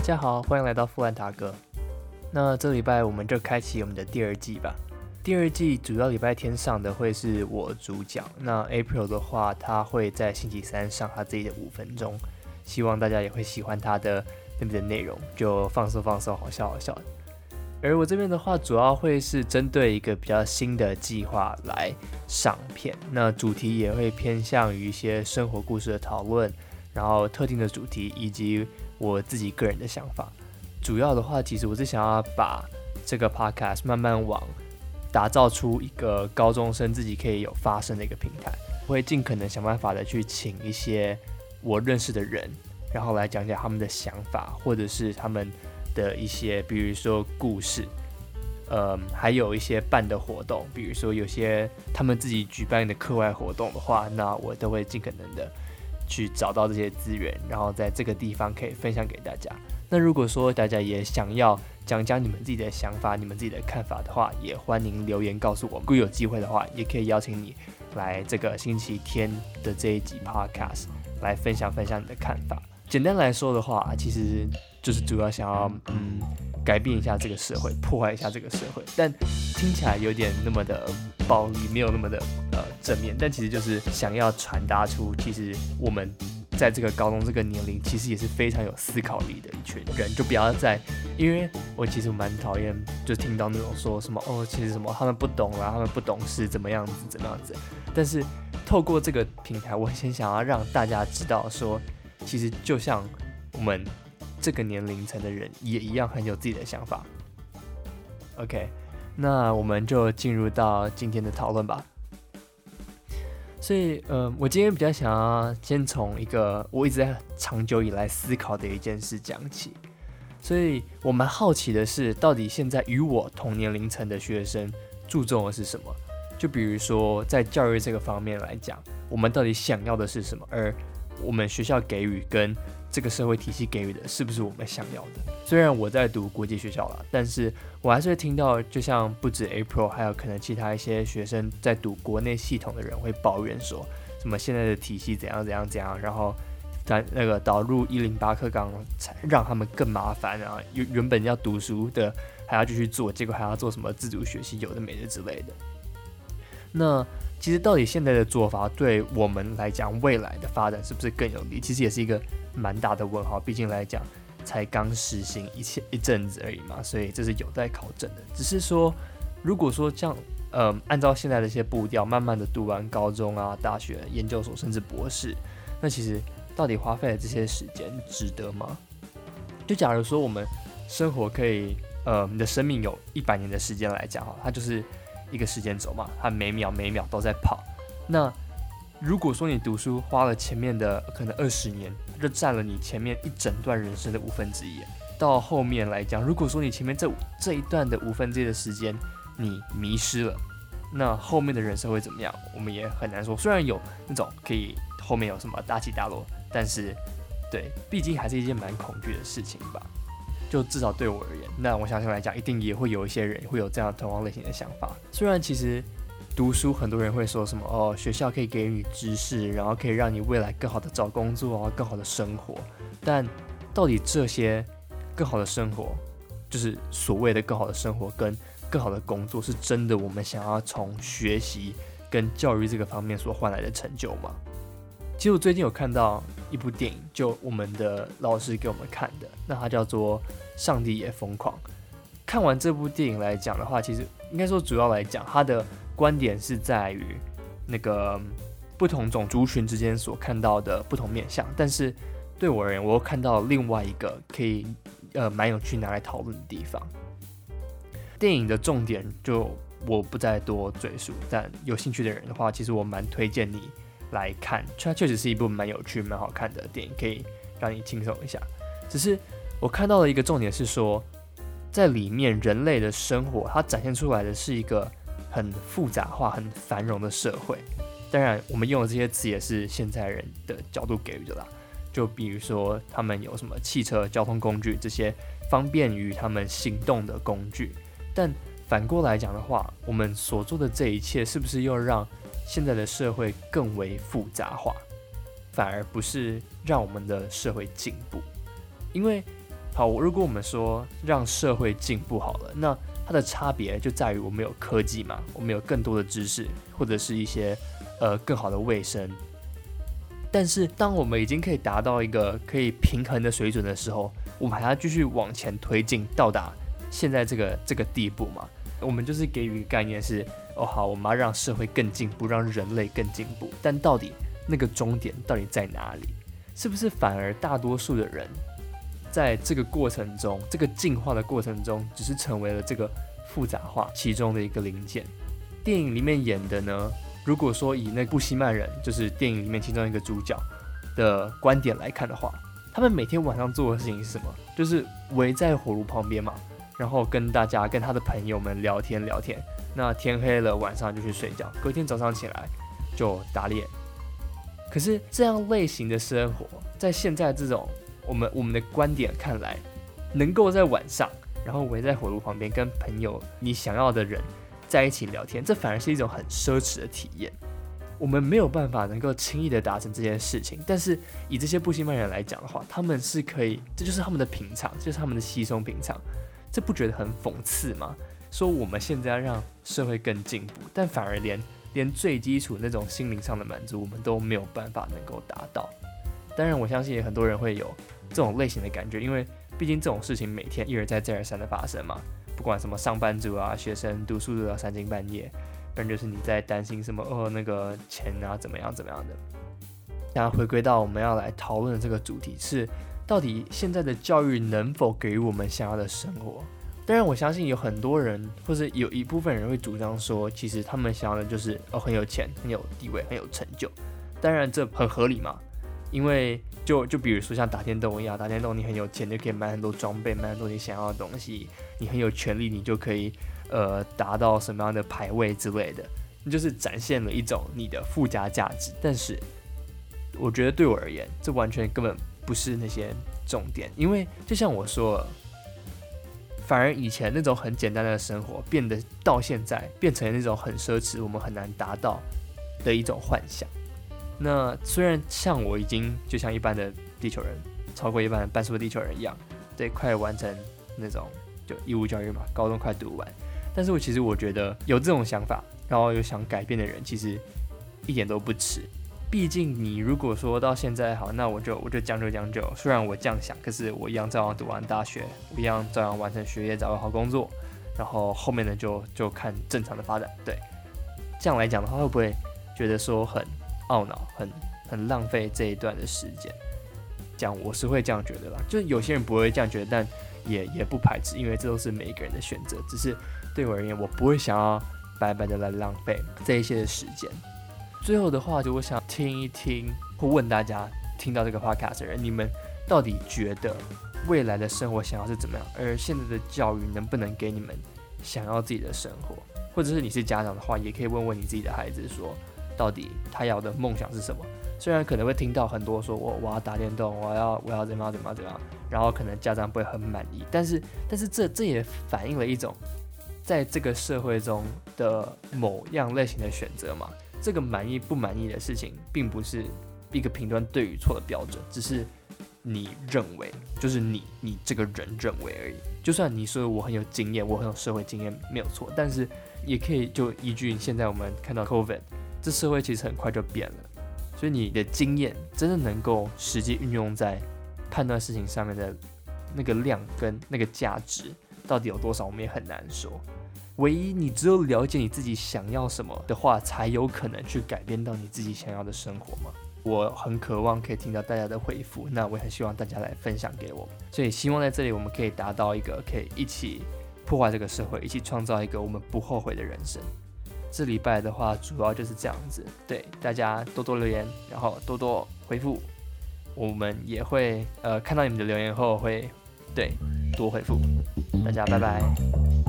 大家好，欢迎来到富兰达哥。那这礼拜我们就开启我们的第二季吧。第二季主要礼拜天上的会是我主讲，那 April 的话，他会在星期三上他自己的五分钟。希望大家也会喜欢他的那边的内容，就放松放松，好笑好笑。而我这边的话，主要会是针对一个比较新的计划来上片，那主题也会偏向于一些生活故事的讨论，然后特定的主题以及我自己个人的想法。主要的话，其实我是想要把这个 podcast 慢慢往打造出一个高中生自己可以有发声的一个平台，我会尽可能想办法的去请一些我认识的人，然后来讲讲他们的想法，或者是他们。的一些，比如说故事，呃，还有一些办的活动，比如说有些他们自己举办的课外活动的话，那我都会尽可能的去找到这些资源，然后在这个地方可以分享给大家。那如果说大家也想要讲讲你们自己的想法、你们自己的看法的话，也欢迎留言告诉我。如果有机会的话，也可以邀请你来这个星期天的这一集 Podcast 来分享分享你的看法。简单来说的话，其实。就是主要想要嗯改变一下这个社会，破坏一下这个社会，但听起来有点那么的暴力，没有那么的呃正面，但其实就是想要传达出，其实我们在这个高中这个年龄，其实也是非常有思考力的一群人，就不要再，因为我其实蛮讨厌，就听到那种说什么哦，其实什么他们不懂啦，他们不懂事，怎么样子，怎么样子，但是透过这个平台，我很想要让大家知道说，其实就像我们。这个年龄层的人也一样很有自己的想法。OK，那我们就进入到今天的讨论吧。所以，呃，我今天比较想要先从一个我一直在长久以来思考的一件事讲起。所以我们好奇的是，到底现在与我同年龄层的学生注重的是什么？就比如说，在教育这个方面来讲，我们到底想要的是什么？而我们学校给予跟这个社会体系给予的是不是我们想要的？虽然我在读国际学校了，但是我还是会听到，就像不止 April，还有可能其他一些学生在读国内系统的人会抱怨说，什么现在的体系怎样怎样怎样，然后在那个导入一零八课纲，才让他们更麻烦啊，原原本要读书的还要继续做，结果还要做什么自主学习，有的没的之类的。那其实到底现在的做法对我们来讲，未来的发展是不是更有利？其实也是一个蛮大的问号。毕竟来讲，才刚实行一切一阵子而已嘛，所以这是有待考证的。只是说，如果说这样，呃，按照现在的一些步调，慢慢的读完高中啊、大学、研究所，甚至博士，那其实到底花费的这些时间值得吗？就假如说我们生活可以，呃，你的生命有一百年的时间来讲哈，它就是。一个时间轴嘛，它每秒每秒都在跑。那如果说你读书花了前面的可能二十年，就占了你前面一整段人生的五分之一。到后面来讲，如果说你前面这这一段的五分之一的时间你迷失了，那后面的人生会怎么样？我们也很难说。虽然有那种可以后面有什么大起大落，但是对，毕竟还是一件蛮恐惧的事情吧。就至少对我而言，那我相信来讲，一定也会有一些人会有这样同样类型的想法。虽然其实读书，很多人会说什么哦，学校可以给予知识，然后可以让你未来更好的找工作啊，更好的生活。但到底这些更好的生活，就是所谓的更好的生活跟更好的工作，是真的我们想要从学习跟教育这个方面所换来的成就吗？其实我最近有看到一部电影，就我们的老师给我们看的，那它叫做《上帝也疯狂》。看完这部电影来讲的话，其实应该说主要来讲，它的观点是在于那个不同种族群之间所看到的不同面相。但是对我而言，我又看到另外一个可以呃蛮有趣拿来讨论的地方。电影的重点就我不再多赘述，但有兴趣的人的话，其实我蛮推荐你。来看，它确实是一部蛮有趣、蛮好看的电影，可以让你轻松一下。只是我看到的一个重点是说，在里面人类的生活，它展现出来的是一个很复杂化、很繁荣的社会。当然，我们用的这些词也是现在人的角度给予的啦。就比如说，他们有什么汽车、交通工具这些方便于他们行动的工具。但反过来讲的话，我们所做的这一切，是不是又让？现在的社会更为复杂化，反而不是让我们的社会进步。因为好，如果我们说让社会进步好了，那它的差别就在于我们有科技嘛，我们有更多的知识，或者是一些呃更好的卫生。但是，当我们已经可以达到一个可以平衡的水准的时候，我们还要继续往前推进，到达现在这个这个地步嘛？我们就是给予一个概念是，哦好，我们要让社会更进步，让人类更进步。但到底那个终点到底在哪里？是不是反而大多数的人在这个过程中，这个进化的过程中，只是成为了这个复杂化其中的一个零件？电影里面演的呢？如果说以那布希曼人，就是电影里面其中一个主角的观点来看的话，他们每天晚上做的事情是什么？就是围在火炉旁边嘛，然后跟大家、跟他的朋友们聊天聊天。那天黑了，晚上就去睡觉，隔天早上起来就打猎。可是这样类型的生活，在现在这种我们我们的观点看来，能够在晚上，然后围在火炉旁边跟朋友你想要的人。在一起聊天，这反而是一种很奢侈的体验。我们没有办法能够轻易的达成这件事情，但是以这些不西曼人来讲的话，他们是可以，这就是他们的平常，就是他们的稀松平常。这不觉得很讽刺吗？说我们现在要让社会更进步，但反而连连最基础那种心灵上的满足，我们都没有办法能够达到。当然，我相信也很多人会有这种类型的感觉，因为毕竟这种事情每天一而再再而三的发生嘛。不管什么上班族啊、学生读书读到三更半夜，不然就是你在担心什么哦那个钱啊怎么样怎么样的。然后回归到我们要来讨论的这个主题是，到底现在的教育能否给予我们想要的生活？当然，我相信有很多人，或者有一部分人会主张说，其实他们想要的就是哦很有钱、很有地位、很有成就。当然这很合理嘛，因为。就就比如说像打电动一样，打电动你很有钱就可以买很多装备，买很多你想要的东西。你很有权利，你就可以呃达到什么样的排位之类的，你就是展现了一种你的附加价值。但是我觉得对我而言，这完全根本不是那些重点，因为就像我说，反而以前那种很简单的生活，变得到现在变成那种很奢侈，我们很难达到的一种幻想。那虽然像我已经就像一般的地球人，超过一般半数的地球人一样，对，快完成那种就义务教育嘛，高中快读完，但是我其实我觉得有这种想法，然后有想改变的人，其实一点都不迟。毕竟你如果说到现在好，那我就我就将就将就。虽然我这样想，可是我一样照样读完大学，我一样照样完成学业，找个好工作，然后后面呢就就看正常的发展。对，这样来讲的话，会不会觉得说很？懊恼，很很浪费这一段的时间。讲我是会这样觉得啦，就有些人不会这样觉得，但也也不排斥，因为这都是每一个人的选择。只是对我而言，我不会想要白白的来浪费这一些的时间。最后的话，就我想听一听，或问大家听到这个 podcast 的人，你们到底觉得未来的生活想要是怎么样？而现在的教育能不能给你们想要自己的生活？或者是你是家长的话，也可以问问你自己的孩子说。到底他要的梦想是什么？虽然可能会听到很多说，我我要打电动，我要我要怎么样怎么样怎么样，然后可能家长不会很满意，但是 但是这这也反映了一种在这个社会中的某样类型的选择嘛。这个满意不满意的事情，并不是一个评断对与错的标准，只是你认为，就是你你这个人认为而已。就算你说我很有经验，我很有社会经验，没有错，但是也可以就依据现在我们看到 COVID。这社会其实很快就变了，所以你的经验真的能够实际运用在判断事情上面的那个量跟那个价值到底有多少，我们也很难说。唯一你只有了解你自己想要什么的话，才有可能去改变到你自己想要的生活嘛。我很渴望可以听到大家的回复，那我也很希望大家来分享给我，所以希望在这里我们可以达到一个可以一起破坏这个社会，一起创造一个我们不后悔的人生。这礼拜的话，主要就是这样子。对大家多多留言，然后多多回复，我们也会呃看到你们的留言后会对多回复。大家拜拜。